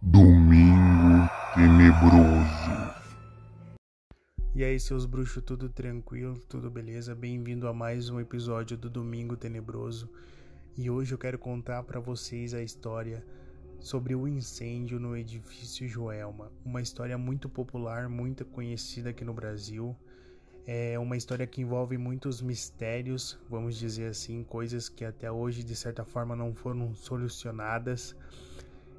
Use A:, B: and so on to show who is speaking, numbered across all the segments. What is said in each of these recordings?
A: Domingo Tenebroso.
B: E aí, seus bruxos, tudo tranquilo, tudo beleza? Bem-vindo a mais um episódio do Domingo Tenebroso. E hoje eu quero contar para vocês a história sobre o incêndio no edifício Joelma, uma história muito popular, muito conhecida aqui no Brasil. É uma história que envolve muitos mistérios, vamos dizer assim, coisas que até hoje de certa forma não foram solucionadas.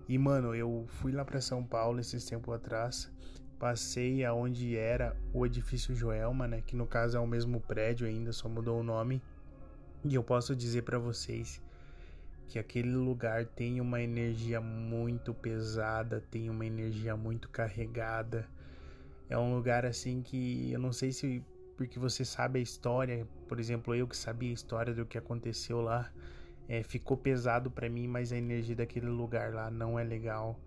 B: E mano, eu fui lá para São Paulo esses tempos atrás, passei aonde era o edifício Joelma, né, que no caso é o mesmo prédio ainda, só mudou o nome. E eu posso dizer para vocês que aquele lugar tem uma energia muito pesada, tem uma energia muito carregada. É um lugar assim que eu não sei se porque você sabe a história, por exemplo, eu que sabia a história do que aconteceu lá, é, ficou pesado para mim, mas a energia daquele lugar lá não é legal.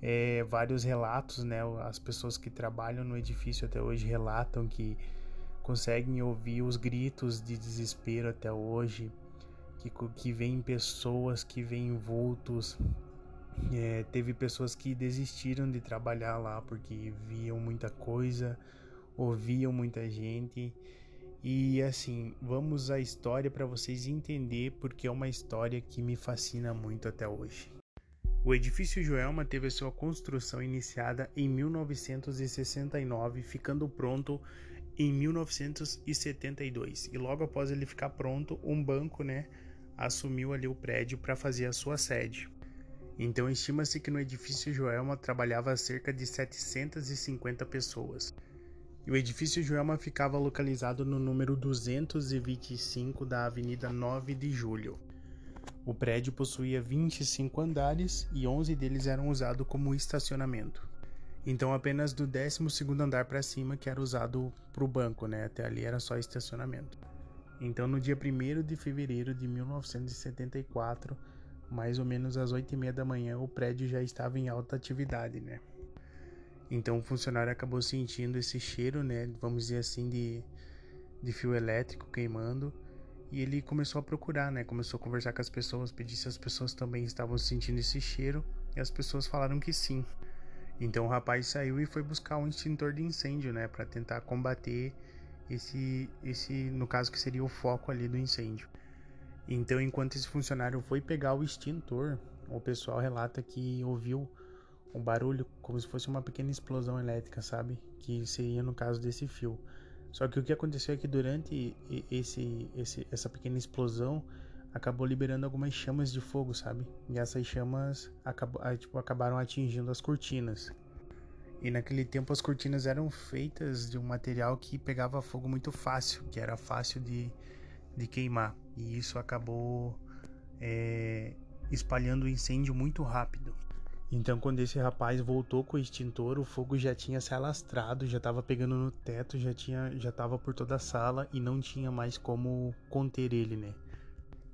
B: É, vários relatos, né? As pessoas que trabalham no edifício até hoje relatam que conseguem ouvir os gritos de desespero até hoje, que, que vem pessoas, que vêm vultos. É, teve pessoas que desistiram de trabalhar lá porque viam muita coisa, ouviam muita gente. E assim, vamos à história para vocês entenderem porque é uma história que me fascina muito até hoje. O edifício Joelma teve a sua construção iniciada em 1969, ficando pronto em 1972. E logo após ele ficar pronto, um banco, né, assumiu ali o prédio para fazer a sua sede. Então estima-se que no edifício Joelma trabalhava cerca de 750 pessoas. E o edifício Joelma ficava localizado no número 225 da Avenida 9 de Julho. O prédio possuía 25 andares e 11 deles eram usados como estacionamento. Então apenas do 12º andar para cima que era usado para o banco, né? Até ali era só estacionamento. Então no dia 1 de fevereiro de 1974, mais ou menos às 8 e meia da manhã, o prédio já estava em alta atividade, né? Então o funcionário acabou sentindo esse cheiro, né, vamos dizer assim, de, de fio elétrico queimando. E ele começou a procurar, né? Começou a conversar com as pessoas, pedir se as pessoas também estavam sentindo esse cheiro. E as pessoas falaram que sim. Então o rapaz saiu e foi buscar um extintor de incêndio, né? Para tentar combater esse, esse, no caso que seria o foco ali do incêndio. Então, enquanto esse funcionário foi pegar o extintor, o pessoal relata que ouviu um barulho como se fosse uma pequena explosão elétrica, sabe? Que seria no caso desse fio. Só que o que aconteceu é que durante esse, esse, essa pequena explosão acabou liberando algumas chamas de fogo, sabe? E essas chamas acabou, tipo, acabaram atingindo as cortinas. E naquele tempo as cortinas eram feitas de um material que pegava fogo muito fácil, que era fácil de, de queimar. E isso acabou é, espalhando o incêndio muito rápido. Então, quando esse rapaz voltou com o extintor, o fogo já tinha se alastrado, já estava pegando no teto, já tinha, já estava por toda a sala e não tinha mais como conter ele, né?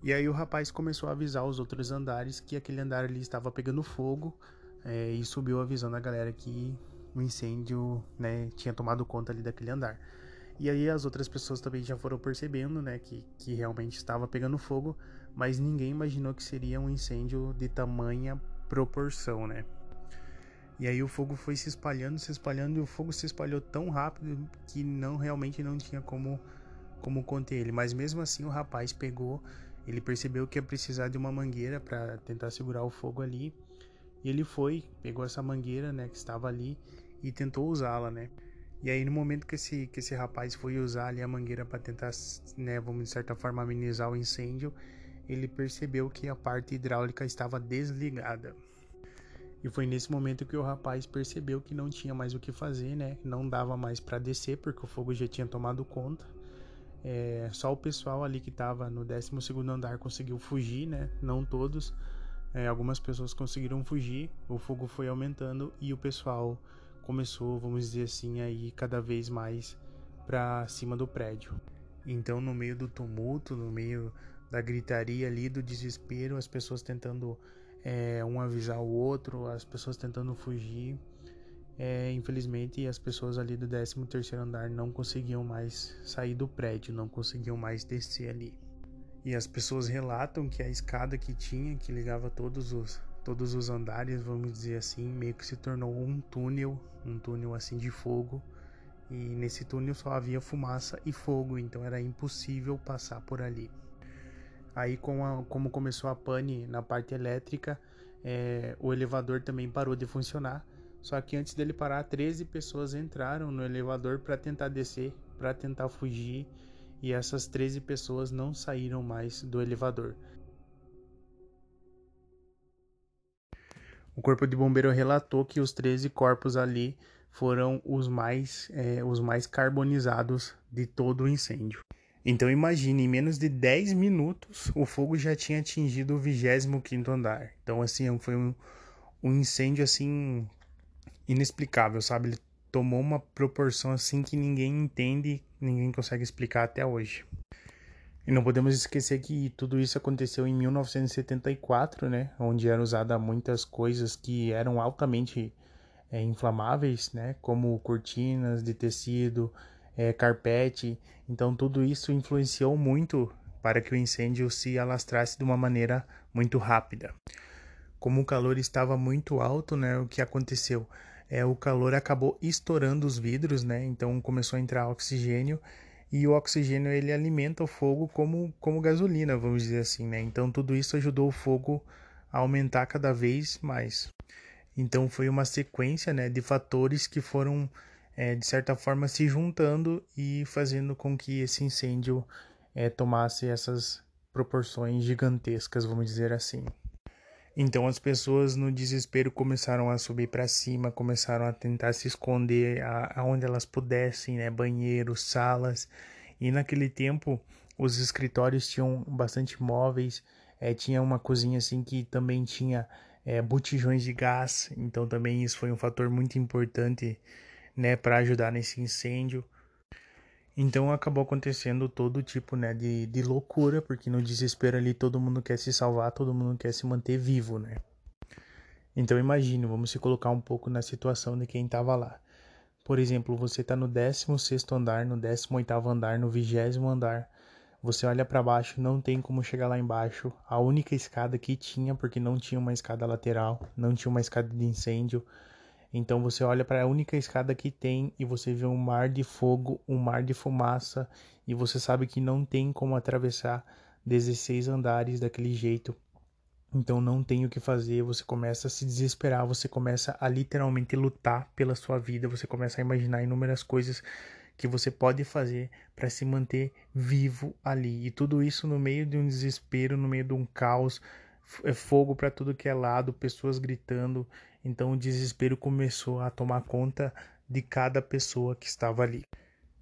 B: E aí o rapaz começou a avisar os outros andares que aquele andar ali estava pegando fogo é, e subiu avisando a galera que o incêndio, né, tinha tomado conta ali daquele andar. E aí as outras pessoas também já foram percebendo, né, que, que realmente estava pegando fogo, mas ninguém imaginou que seria um incêndio de tamanha proporção, né? E aí o fogo foi se espalhando, se espalhando e o fogo se espalhou tão rápido que não realmente não tinha como como conter ele. Mas mesmo assim o rapaz pegou, ele percebeu que ia precisar de uma mangueira para tentar segurar o fogo ali. E ele foi, pegou essa mangueira, né, que estava ali e tentou usá-la, né? E aí no momento que esse que esse rapaz foi usar ali a mangueira para tentar, né, vamos de certa forma amenizar o incêndio, ele percebeu que a parte hidráulica estava desligada. E foi nesse momento que o rapaz percebeu que não tinha mais o que fazer, né? Não dava mais para descer porque o fogo já tinha tomado conta. É, só o pessoal ali que estava no 12 andar conseguiu fugir, né? Não todos. É, algumas pessoas conseguiram fugir. O fogo foi aumentando e o pessoal começou, vamos dizer assim, a ir cada vez mais para cima do prédio. Então, no meio do tumulto, no meio da gritaria ali, do desespero, as pessoas tentando é, um avisar o outro, as pessoas tentando fugir. É, infelizmente, as pessoas ali do 13 andar não conseguiam mais sair do prédio, não conseguiam mais descer ali. E as pessoas relatam que a escada que tinha, que ligava todos os todos os andares, vamos dizer assim, meio que se tornou um túnel, um túnel assim de fogo. E nesse túnel só havia fumaça e fogo, então era impossível passar por ali. Aí, com a, como começou a pane na parte elétrica, é, o elevador também parou de funcionar. Só que antes dele parar, 13 pessoas entraram no elevador para tentar descer, para tentar fugir, e essas 13 pessoas não saíram mais do elevador. O corpo de bombeiro relatou que os 13 corpos ali foram os mais, é, os mais carbonizados de todo o incêndio. Então imagine, em menos de 10 minutos, o fogo já tinha atingido o 25º andar. Então assim, foi um, um incêndio assim inexplicável, sabe? Ele tomou uma proporção assim que ninguém entende, ninguém consegue explicar até hoje. E não podemos esquecer que tudo isso aconteceu em 1974, né? Onde eram usadas muitas coisas que eram altamente é, inflamáveis, né? Como cortinas de tecido, é, carpete. Então tudo isso influenciou muito para que o incêndio se alastrasse de uma maneira muito rápida. Como o calor estava muito alto, né? O que aconteceu? É, o calor acabou estourando os vidros, né? Então começou a entrar oxigênio e o oxigênio ele alimenta o fogo como, como gasolina, vamos dizer assim, né? Então tudo isso ajudou o fogo a aumentar cada vez mais. Então foi uma sequência, né, de fatores que foram é, de certa forma se juntando e fazendo com que esse incêndio é, tomasse essas proporções gigantescas, vamos dizer assim. Então as pessoas no desespero começaram a subir para cima, começaram a tentar se esconder aonde elas pudessem, né, banheiros, salas. E naquele tempo os escritórios tinham bastante móveis, é, tinha uma cozinha assim que também tinha é, botijões de gás, então também isso foi um fator muito importante, né, para ajudar nesse incêndio. Então acabou acontecendo todo tipo né, de, de loucura, porque no desespero ali todo mundo quer se salvar, todo mundo quer se manter vivo, né? Então imagine, vamos se colocar um pouco na situação de quem estava lá. Por exemplo, você está no 16 andar, no 18 andar, no 20 andar. Você olha para baixo, não tem como chegar lá embaixo. A única escada que tinha, porque não tinha uma escada lateral, não tinha uma escada de incêndio, então você olha para a única escada que tem e você vê um mar de fogo, um mar de fumaça e você sabe que não tem como atravessar 16 andares daquele jeito. Então não tem o que fazer, você começa a se desesperar, você começa a literalmente lutar pela sua vida, você começa a imaginar inúmeras coisas que você pode fazer para se manter vivo ali. E tudo isso no meio de um desespero, no meio de um caos, é fogo para tudo que é lado, pessoas gritando. Então o desespero começou a tomar conta de cada pessoa que estava ali.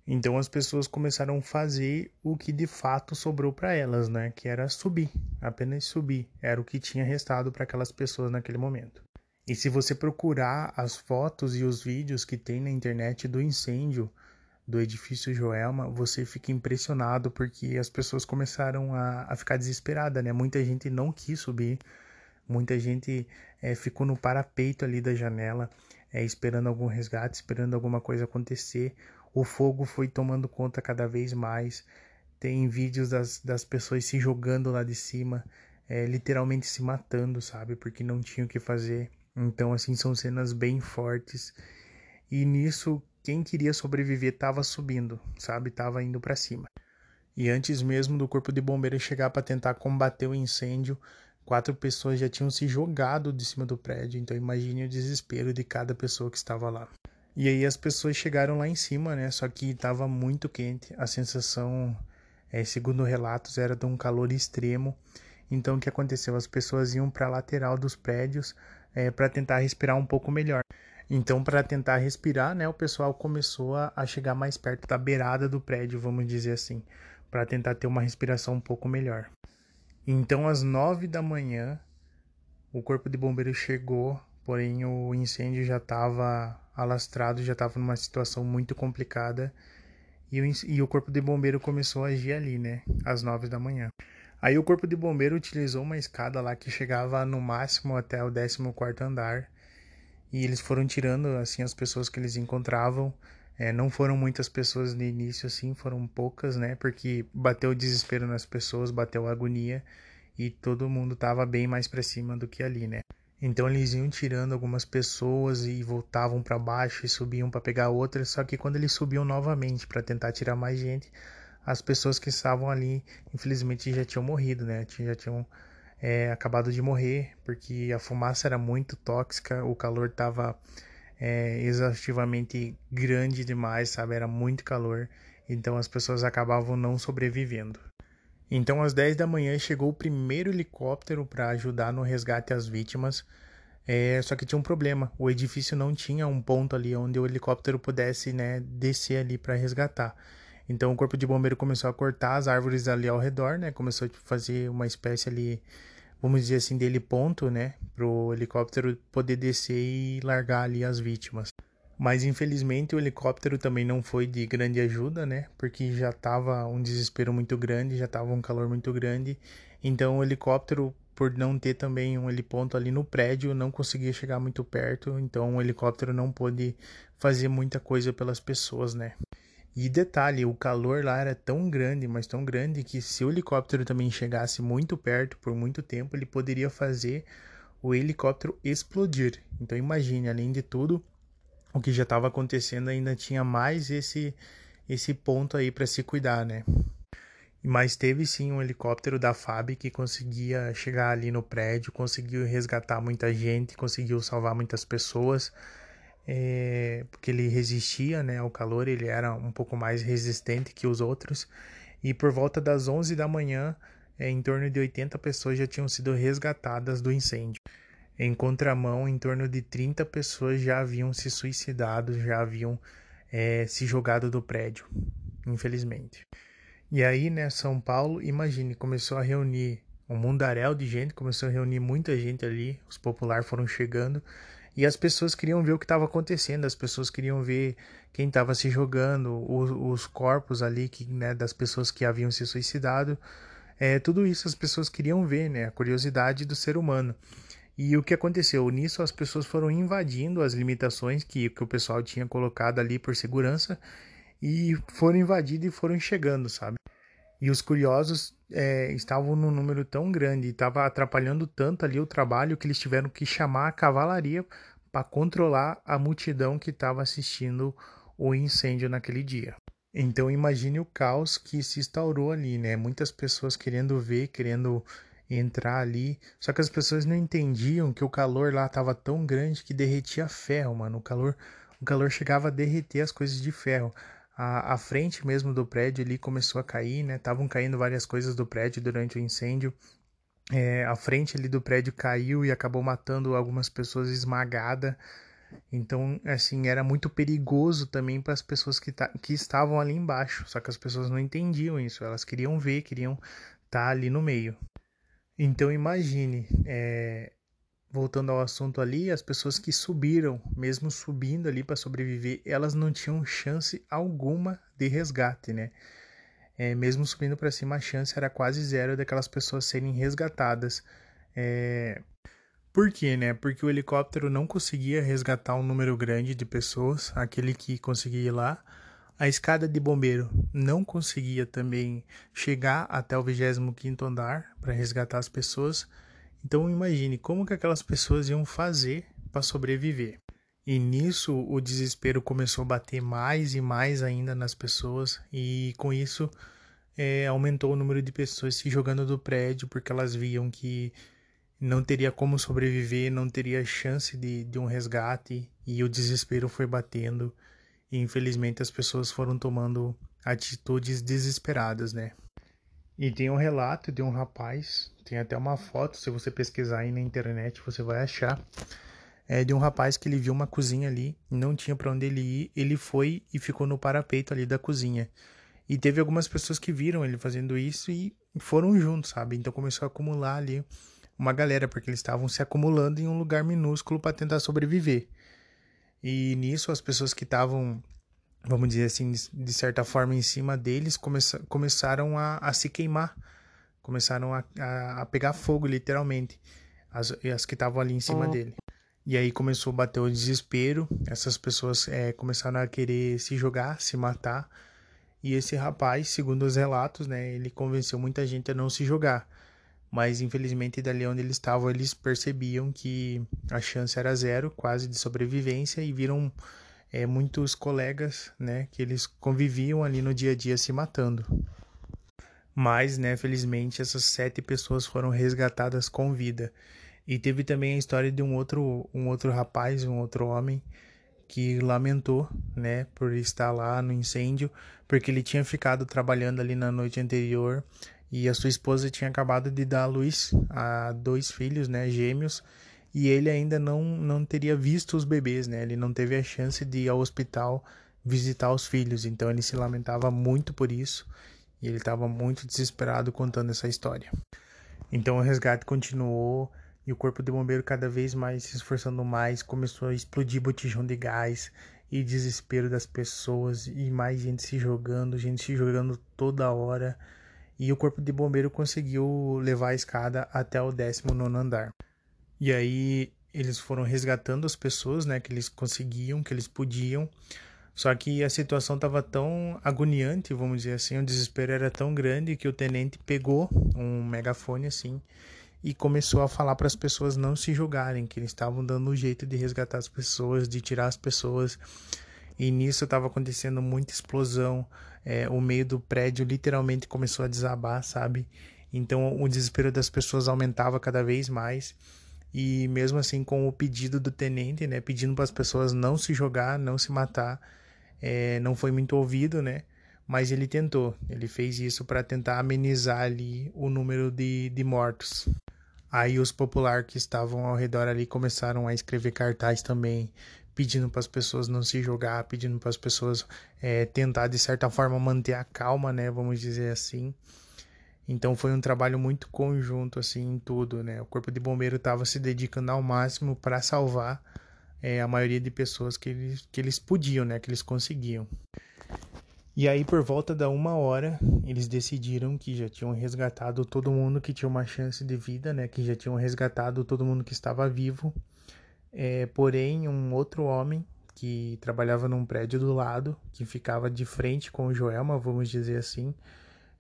B: Então as pessoas começaram a fazer o que de fato sobrou para elas, né? Que era subir, apenas subir. Era o que tinha restado para aquelas pessoas naquele momento. E se você procurar as fotos e os vídeos que tem na internet do incêndio do edifício Joelma, você fica impressionado porque as pessoas começaram a, a ficar desesperadas, né? Muita gente não quis subir, Muita gente é, ficou no parapeito ali da janela, é, esperando algum resgate, esperando alguma coisa acontecer. O fogo foi tomando conta cada vez mais. Tem vídeos das, das pessoas se jogando lá de cima, é, literalmente se matando, sabe? Porque não tinham o que fazer. Então, assim, são cenas bem fortes. E nisso, quem queria sobreviver estava subindo, sabe? Tava indo para cima. E antes mesmo do corpo de bombeiro chegar para tentar combater o incêndio, Quatro pessoas já tinham se jogado de cima do prédio, então imagine o desespero de cada pessoa que estava lá. E aí as pessoas chegaram lá em cima, né? Só que estava muito quente. A sensação, é, segundo relatos, era de um calor extremo. Então o que aconteceu? As pessoas iam para a lateral dos prédios é, para tentar respirar um pouco melhor. Então, para tentar respirar, né, o pessoal começou a, a chegar mais perto da beirada do prédio, vamos dizer assim, para tentar ter uma respiração um pouco melhor. Então, às nove da manhã, o corpo de bombeiro chegou, porém o incêndio já estava alastrado, já estava numa situação muito complicada. E o, e o corpo de bombeiro começou a agir ali, né? Às nove da manhã. Aí o corpo de bombeiro utilizou uma escada lá que chegava no máximo até o 14 quarto andar. E eles foram tirando, assim, as pessoas que eles encontravam É, não foram muitas pessoas no início, assim, foram poucas, né? Porque bateu o desespero nas pessoas, bateu a agonia e todo mundo tava bem mais para cima do que ali, né? Então eles iam tirando algumas pessoas e voltavam para baixo e subiam para pegar outras, só que quando eles subiam novamente para tentar tirar mais gente, as pessoas que estavam ali, infelizmente, já tinham morrido, né? Já tinham é, acabado de morrer, porque a fumaça era muito tóxica, o calor estava é, exaustivamente grande demais, sabe? Era muito calor, então as pessoas acabavam não sobrevivendo. Então, às 10 da manhã, chegou o primeiro helicóptero para ajudar no resgate às vítimas. É, só que tinha um problema: o edifício não tinha um ponto ali onde o helicóptero pudesse né, descer ali para resgatar. Então, o corpo de bombeiro começou a cortar as árvores ali ao redor, né? Começou a fazer uma espécie ali, vamos dizer assim, dele ponto, né? Para o helicóptero poder descer e largar ali as vítimas. Mas infelizmente o helicóptero também não foi de grande ajuda, né? Porque já estava um desespero muito grande, já estava um calor muito grande. Então o helicóptero, por não ter também um heliponto ali no prédio, não conseguia chegar muito perto. Então o helicóptero não pôde fazer muita coisa pelas pessoas, né? E detalhe, o calor lá era tão grande, mas tão grande que se o helicóptero também chegasse muito perto por muito tempo, ele poderia fazer o helicóptero explodir. Então imagine, além de tudo, o que já estava acontecendo ainda tinha mais esse esse ponto aí para se cuidar, né? Mas teve sim um helicóptero da FAB que conseguia chegar ali no prédio, conseguiu resgatar muita gente, conseguiu salvar muitas pessoas, é, porque ele resistia né, ao calor, ele era um pouco mais resistente que os outros. E por volta das 11 da manhã, é, em torno de 80 pessoas já tinham sido resgatadas do incêndio. Em contramão, em torno de 30 pessoas já haviam se suicidado, já haviam é, se jogado do prédio, infelizmente. E aí, né, São Paulo, imagine, começou a reunir um mundaréu de gente, começou a reunir muita gente ali, os populares foram chegando e as pessoas queriam ver o que estava acontecendo, as pessoas queriam ver quem estava se jogando, os, os, corpos ali que, né, das pessoas que haviam se suicidado. É, tudo isso as pessoas queriam ver, né, a curiosidade do ser humano. E o que aconteceu? Nisso as pessoas foram invadindo as limitações que, que o pessoal tinha colocado ali por segurança e foram invadindo e foram chegando, sabe? E os curiosos é, estavam num número tão grande, estava atrapalhando tanto ali o trabalho que eles tiveram que chamar a cavalaria para controlar a multidão que estava assistindo o incêndio naquele dia. Então imagine o caos que se instaurou ali, né? Muitas pessoas querendo ver, querendo entrar ali. Só que as pessoas não entendiam que o calor lá estava tão grande que derretia ferro, mano. O calor, o calor chegava a derreter as coisas de ferro. A, a frente mesmo do prédio ali começou a cair, né? Estavam caindo várias coisas do prédio durante o incêndio. É, a frente ali do prédio caiu e acabou matando algumas pessoas esmagadas. Então, assim, era muito perigoso também para as pessoas que, que estavam ali embaixo. Só que as pessoas não entendiam isso. Elas queriam ver, queriam estar tá ali no meio. Então imagine, é, voltando ao assunto ali, as pessoas que subiram, mesmo subindo ali para sobreviver, elas não tinham chance alguma de resgate, né? É, mesmo subindo para cima, a chance era quase zero daquelas pessoas serem resgatadas. É... Por quê, né? Porque o helicóptero não conseguia resgatar um número grande de pessoas, aquele que conseguia ir lá. A escada de bombeiro não conseguia também chegar até o 25º andar para resgatar as pessoas. Então imagine como que aquelas pessoas iam fazer para sobreviver. E nisso o desespero começou a bater mais e mais ainda nas pessoas e com isso é, aumentou o número de pessoas se jogando do prédio porque elas viam que não teria como sobreviver, não teria chance de, de um resgate e o desespero foi batendo e infelizmente as pessoas foram tomando atitudes desesperadas, né? E tem um relato de um rapaz, tem até uma foto, se você pesquisar aí na internet você vai achar, é de um rapaz que ele viu uma cozinha ali, não tinha para onde ele ir, ele foi e ficou no parapeito ali da cozinha. E teve algumas pessoas que viram ele fazendo isso e foram juntos, sabe? Então começou a acumular ali uma galera, porque eles estavam se acumulando em um lugar minúsculo para tentar sobreviver. E nisso as pessoas que estavam, vamos dizer assim, de certa forma em cima deles começa, começaram a, a, se queimar, começaram a, a, a, pegar fogo literalmente, as, as que estavam ali em cima dele. E aí começou a bater o desespero, essas pessoas é, começaram a querer se jogar, se matar. E esse rapaz, segundo os relatos, né, ele convenceu muita gente a não se jogar. Mas infelizmente dali onde eles estavam, eles percebiam que a chance era zero, quase de sobrevivência e viram é, muitos colegas, né, que eles conviviam ali no dia a dia se matando. Mas, né, felizmente essas sete pessoas foram resgatadas com vida. E teve também a história de um outro, um outro rapaz, um outro homem que lamentou, né, por estar lá no incêndio, porque ele tinha ficado trabalhando ali na noite anterior e a sua esposa tinha acabado de dar à luz a dois filhos, né, gêmeos, e ele ainda não não teria visto os bebês, né? Ele não teve a chance de ir ao hospital visitar os filhos, então ele se lamentava muito por isso e ele estava muito desesperado contando essa história. Então o resgate continuou e o corpo de bombeiro cada vez mais se esforçando mais, começou a explodir botijão de gás e desespero das pessoas e mais gente se jogando, gente se jogando toda hora. E o corpo de bombeiro conseguiu levar a escada até o 19 andar. E aí eles foram resgatando as pessoas, né, que eles conseguiam, que eles podiam. Só que a situação estava tão agoniante, vamos dizer assim, o desespero era tão grande que o tenente pegou um megafone assim e começou a falar para as pessoas não se julgarem, que eles estavam dando um jeito de resgatar as pessoas, de tirar as pessoas. E nisso estava acontecendo muita explosão, é, o meio do prédio literalmente começou a desabar, sabe? Então o desespero das pessoas aumentava cada vez mais. E mesmo assim, com o pedido do tenente, né, pedindo para as pessoas não se jogar, não se matar, é, não foi muito ouvido, né? Mas ele tentou, ele fez isso para tentar amenizar ali o número de, de mortos. Aí os populares que estavam ao redor ali começaram a escrever cartazes também, pedindo para as pessoas não se jogar, pedindo para as pessoas é, tentar de certa forma manter a calma, né? Vamos dizer assim. Então foi um trabalho muito conjunto assim em tudo, né? O corpo de bombeiro estava se dedicando ao máximo para salvar é, a maioria de pessoas que eles, que eles podiam, né? Que eles conseguiam. E aí, por volta da uma hora, eles decidiram que já tinham resgatado todo mundo que tinha uma chance de vida, né? Que já tinham resgatado todo mundo que estava vivo. É, porém, um outro homem que trabalhava num prédio do lado, que ficava de frente com o Joelma, vamos dizer assim,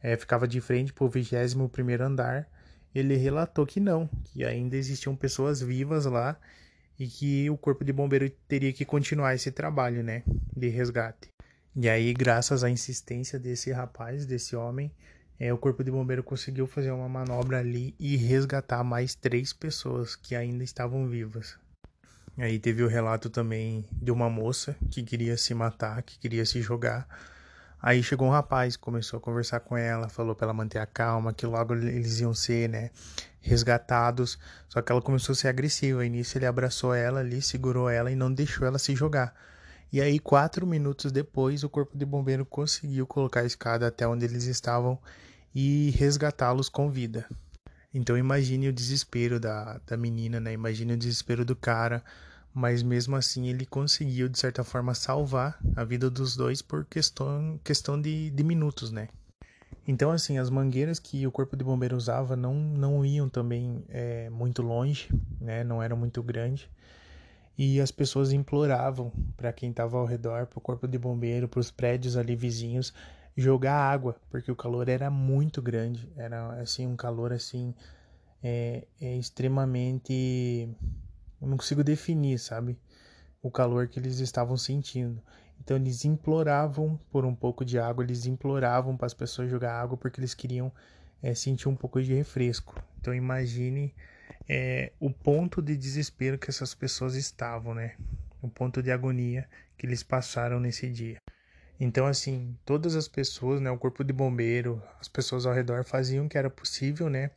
B: é, ficava de frente para o 21 primeiro andar, ele relatou que não, que ainda existiam pessoas vivas lá e que o corpo de bombeiro teria que continuar esse trabalho, né, de resgate. E aí, graças à insistência desse rapaz, desse homem, é, o corpo de bombeiro conseguiu fazer uma manobra ali e resgatar mais três pessoas que ainda estavam vivas. Aí teve o relato também de uma moça que queria se matar, que queria se jogar. Aí chegou um rapaz, começou a conversar com ela, falou para ela manter a calma, que logo eles iam ser, né, resgatados. Só que ela começou a ser agressiva. Início ele abraçou ela ali, segurou ela e não deixou ela se jogar. E aí, quatro minutos depois, o corpo de bombeiro conseguiu colocar a escada até onde eles estavam e resgatá-los com vida. Então imagine o desespero da, da menina, né? Imagine o desespero do cara, mas mesmo assim ele conseguiu, de certa forma, salvar a vida dos dois por questão, questão de, de minutos, né? Então, assim, as mangueiras que o corpo de bombeiro usava não, não iam também é, muito longe, né? Não eram muito grandes e as pessoas imploravam para quem estava ao redor, para o corpo de bombeiro, para os prédios ali vizinhos, jogar água, porque o calor era muito grande, era assim um calor assim é, é extremamente, eu não consigo definir, sabe, o calor que eles estavam sentindo. Então eles imploravam por um pouco de água, eles imploravam para as pessoas jogar água porque eles queriam é, sentir um pouco de refresco. Então imagine é, o ponto de desespero que essas pessoas estavam, né? O ponto de agonia que eles passaram nesse dia. Então, assim, todas as pessoas, né? O corpo de bombeiro, as pessoas ao redor faziam o que era possível, né?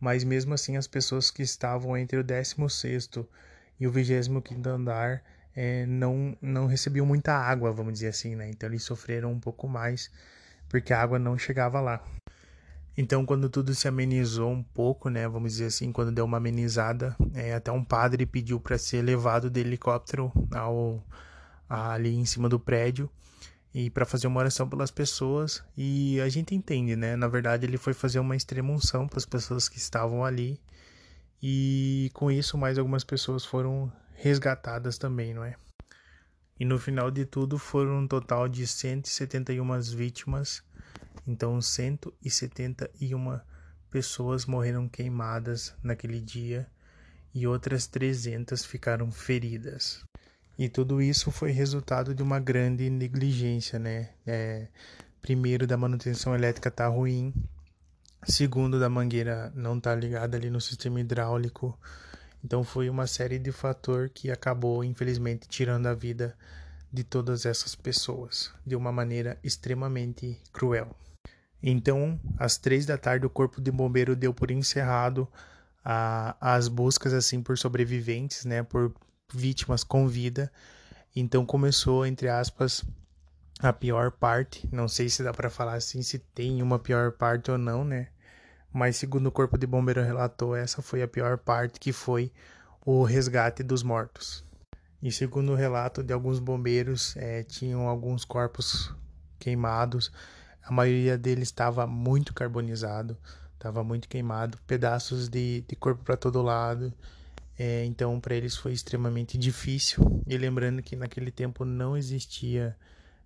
B: Mas mesmo assim, as pessoas que estavam entre o 16 e o 25 andar é, não, não recebiam muita água, vamos dizer assim, né? Então, eles sofreram um pouco mais porque a água não chegava lá. Então, quando tudo se amenizou um pouco, né, vamos dizer assim, quando deu uma amenizada, é, até um padre pediu para ser levado de helicóptero ao, ali em cima do prédio e para fazer uma oração pelas pessoas. E a gente entende, né? Na verdade, ele foi fazer uma extrema unção para as pessoas que estavam ali. E com isso, mais algumas pessoas foram resgatadas também, não é? E no final de tudo foram um total de 171 vítimas, então 171 pessoas morreram queimadas naquele dia e outras 300 ficaram feridas. E tudo isso foi resultado de uma grande negligência, né? É, primeiro, da manutenção elétrica tá ruim. Segundo, da mangueira não tá ligada ali no sistema hidráulico. Então foi uma série de fatores que acabou, infelizmente, tirando a vida de todas essas pessoas de uma maneira extremamente cruel. Então, às três da tarde, o corpo de bombeiro deu por encerrado a, as buscas assim por sobreviventes, né, por vítimas com vida. Então começou, entre aspas, a pior parte. Não sei se dá para falar assim, se tem uma pior parte ou não, né? Mas segundo o corpo de bombeiro relatou, essa foi a pior parte, que foi o resgate dos mortos. E segundo o relato de alguns bombeiros, é, tinham alguns corpos queimados. A maioria deles estava muito carbonizado, estava muito queimado, pedaços de, de corpo para todo lado. É, então, para eles foi extremamente difícil. E lembrando que naquele tempo não existia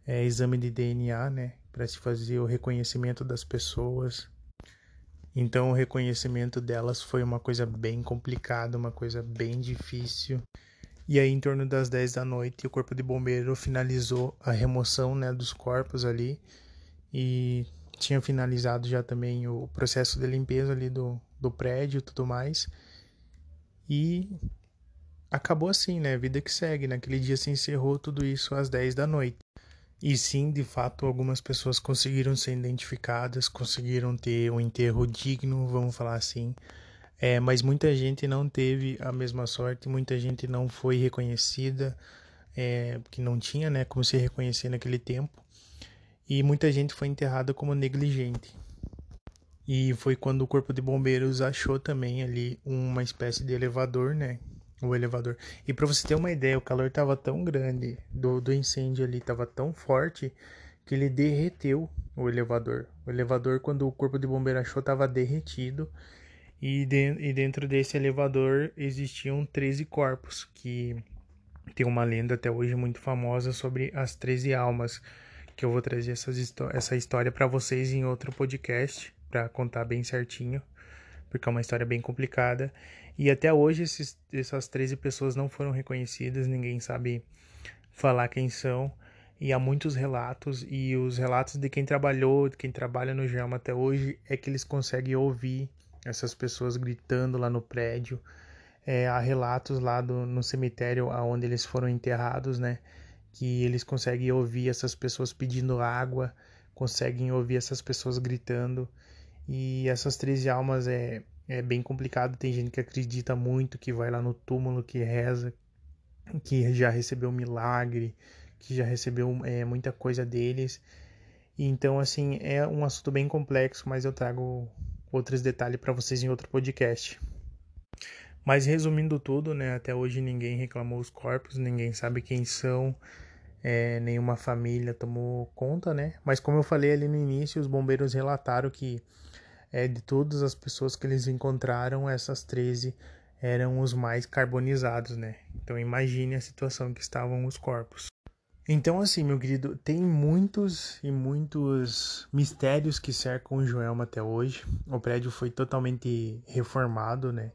B: é, exame de DNA, né, para se fazer o reconhecimento das pessoas. Então, o reconhecimento delas foi uma coisa bem complicada, uma coisa bem difícil. E aí, em torno das 10 da noite, o corpo de bombeiro finalizou a remoção né, dos corpos ali e tinha finalizado já também o processo de limpeza ali do, do prédio e tudo mais. E acabou assim, né? Vida que segue. Naquele dia se encerrou tudo isso às 10 da noite. E sim, de fato, algumas pessoas conseguiram ser identificadas, conseguiram ter um enterro digno, vamos falar assim. É, mas muita gente não teve a mesma sorte, muita gente não foi reconhecida, é, que não tinha né, como se reconhecer naquele tempo. E muita gente foi enterrada como negligente. E foi quando o corpo de bombeiros achou também ali uma espécie de elevador, né? O elevador. E para você ter uma ideia, o calor estava tão grande do, do incêndio ali, estava tão forte que ele derreteu o elevador. O elevador, quando o corpo de bombeiro achou, estava derretido. E, de, e dentro desse elevador existiam 13 corpos, que tem uma lenda até hoje muito famosa sobre as 13 almas, que eu vou trazer essas, essa história para vocês em outro podcast para contar bem certinho, porque é uma história bem complicada. E até hoje esses, essas 13 pessoas não foram reconhecidas, ninguém sabe falar quem são. E há muitos relatos, e os relatos de quem trabalhou, de quem trabalha no Gelma até hoje, é que eles conseguem ouvir essas pessoas gritando lá no prédio. É, há relatos lá do, no cemitério onde eles foram enterrados, né? Que eles conseguem ouvir essas pessoas pedindo água, conseguem ouvir essas pessoas gritando. E essas 13 almas é, é bem complicado. Tem gente que acredita muito, que vai lá no túmulo, que reza, que já recebeu um milagre, que já recebeu é, muita coisa deles. Então, assim, é um assunto bem complexo, mas eu trago outros detalhes para vocês em outro podcast. Mas resumindo tudo, né? Até hoje ninguém reclamou os corpos, ninguém sabe quem são, é, nenhuma família tomou conta, né? Mas como eu falei ali no início, os bombeiros relataram que é, de todas as pessoas que eles encontraram, essas 13 eram os mais carbonizados, né? Então imagine a situação que estavam os corpos. Então, assim, meu querido, tem muitos e muitos mistérios que cercam o Joelma até hoje. O prédio foi totalmente reformado, né?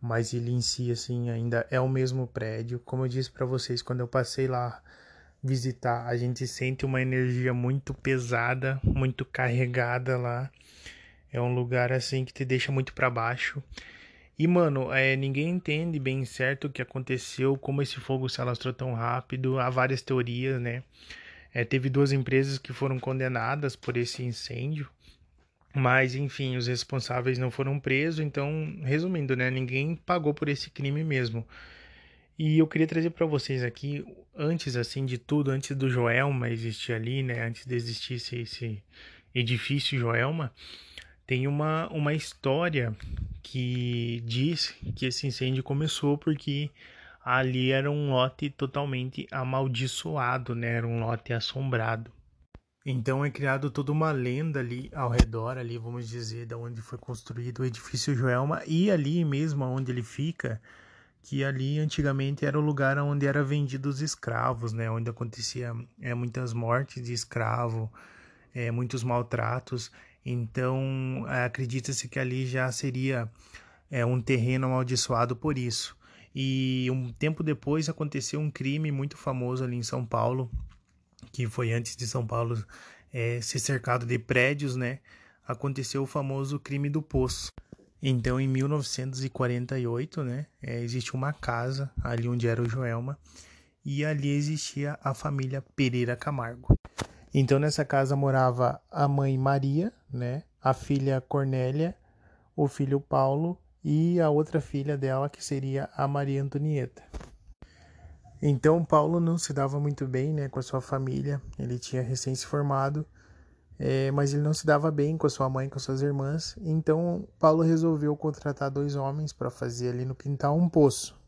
B: Mas ele em si, assim, ainda é o mesmo prédio. Como eu disse para vocês, quando eu passei lá visitar, a gente sente uma energia muito pesada, muito carregada lá. É um lugar assim que te deixa muito para baixo. E mano, é, ninguém entende bem certo o que aconteceu, como esse fogo se alastrou tão rápido. Há várias teorias, né? É, teve duas empresas que foram condenadas por esse incêndio, mas enfim, os responsáveis não foram presos. Então, resumindo, né? Ninguém pagou por esse crime mesmo. E eu queria trazer para vocês aqui, antes assim de tudo, antes do Joelma existir ali, né? Antes de existir esse, esse edifício Joelma tem uma, uma história que diz que esse incêndio começou porque ali era um lote totalmente amaldiçoado, né? Era um lote assombrado. Então é criado toda uma lenda ali ao redor, ali vamos dizer, da onde foi construído o edifício Joelma e ali mesmo onde ele fica que ali antigamente era o lugar onde era vendidos escravos, né? Onde acontecia é, muitas mortes de escravo, é, muitos maltratos. Então acredita-se que ali já seria é, um terreno amaldiçoado por isso. E um tempo depois aconteceu um crime muito famoso ali em São Paulo, que foi antes de São Paulo é, ser cercado de prédios, né? Aconteceu o famoso crime do poço. Então, em 1948, né, é, existe uma casa ali onde era o Joelma e ali existia a família Pereira Camargo. Então, nessa casa morava a mãe Maria, né, a filha Cornélia, o filho Paulo e a outra filha dela, que seria a Maria Antonieta. Então, Paulo não se dava muito bem né, com a sua família, ele tinha recém se formado é, mas ele não se dava bem com a sua mãe, com suas irmãs. Então Paulo resolveu contratar dois homens para fazer ali no quintal um poço.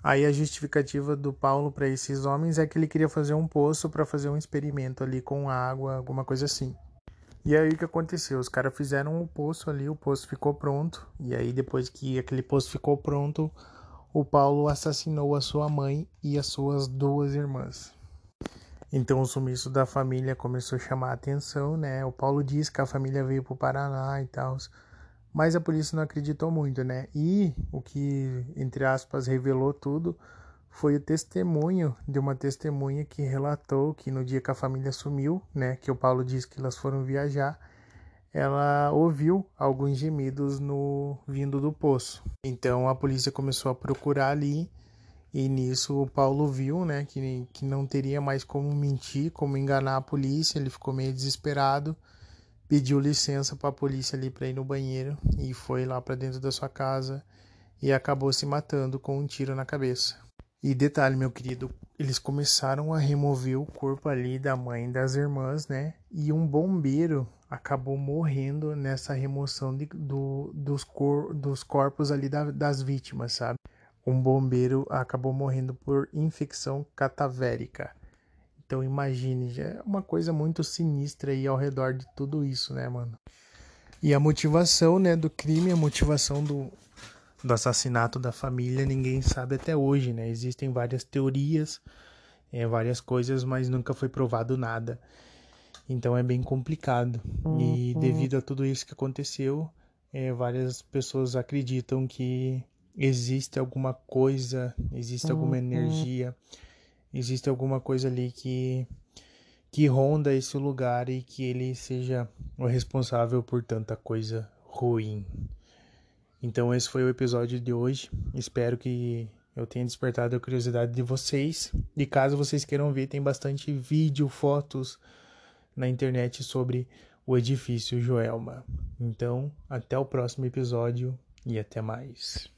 B: Aí a justificativa do Paulo para esses homens é que ele queria fazer um poço para fazer um experimento ali com água, alguma coisa assim. E aí o que aconteceu? Os caras fizeram o um poço ali, o poço ficou pronto. E aí depois que aquele poço ficou pronto, o Paulo assassinou a sua mãe e as suas duas irmãs. Então o sumiço da família começou a chamar a atenção, né? O Paulo disse que a família veio para o Paraná e tal, mas a polícia não acreditou muito, né? E o que, entre aspas, revelou tudo foi o testemunho de uma testemunha que relatou que no dia que a família sumiu, né? Que o Paulo disse que elas foram viajar, ela ouviu alguns gemidos no vindo do poço. Então a polícia começou a procurar ali e nisso o Paulo viu, né, que, que não teria mais como mentir, como enganar a polícia. Ele ficou meio desesperado, pediu licença para a polícia ali para ir no banheiro e foi lá para dentro da sua casa e acabou se matando com um tiro na cabeça. E detalhe, meu querido, eles começaram a remover o corpo ali da mãe e das irmãs, né? E um bombeiro acabou morrendo nessa remoção de, do, dos, cor, dos corpos ali da, das vítimas, sabe? um bombeiro acabou morrendo por infecção catavérica. Então imagine, já é uma coisa muito sinistra aí ao redor de tudo isso, né, mano? E a motivação, né, do crime, a motivação do, do assassinato da família, ninguém sabe até hoje, né? Existem várias teorias, é, várias coisas, mas nunca foi provado nada. Então é bem complicado. E uhum. devido a tudo isso que aconteceu, é, várias pessoas acreditam que existe alguma coisa, existe alguma uhum. energia, existe alguma coisa ali que que ronda esse lugar e que ele seja o responsável por tanta coisa ruim. Então esse foi o episódio de hoje. Espero que eu tenha despertado a curiosidade de vocês. E caso vocês queiram ver, tem bastante vídeo, fotos na internet sobre o edifício Joelma. Então, até o próximo episódio e até mais.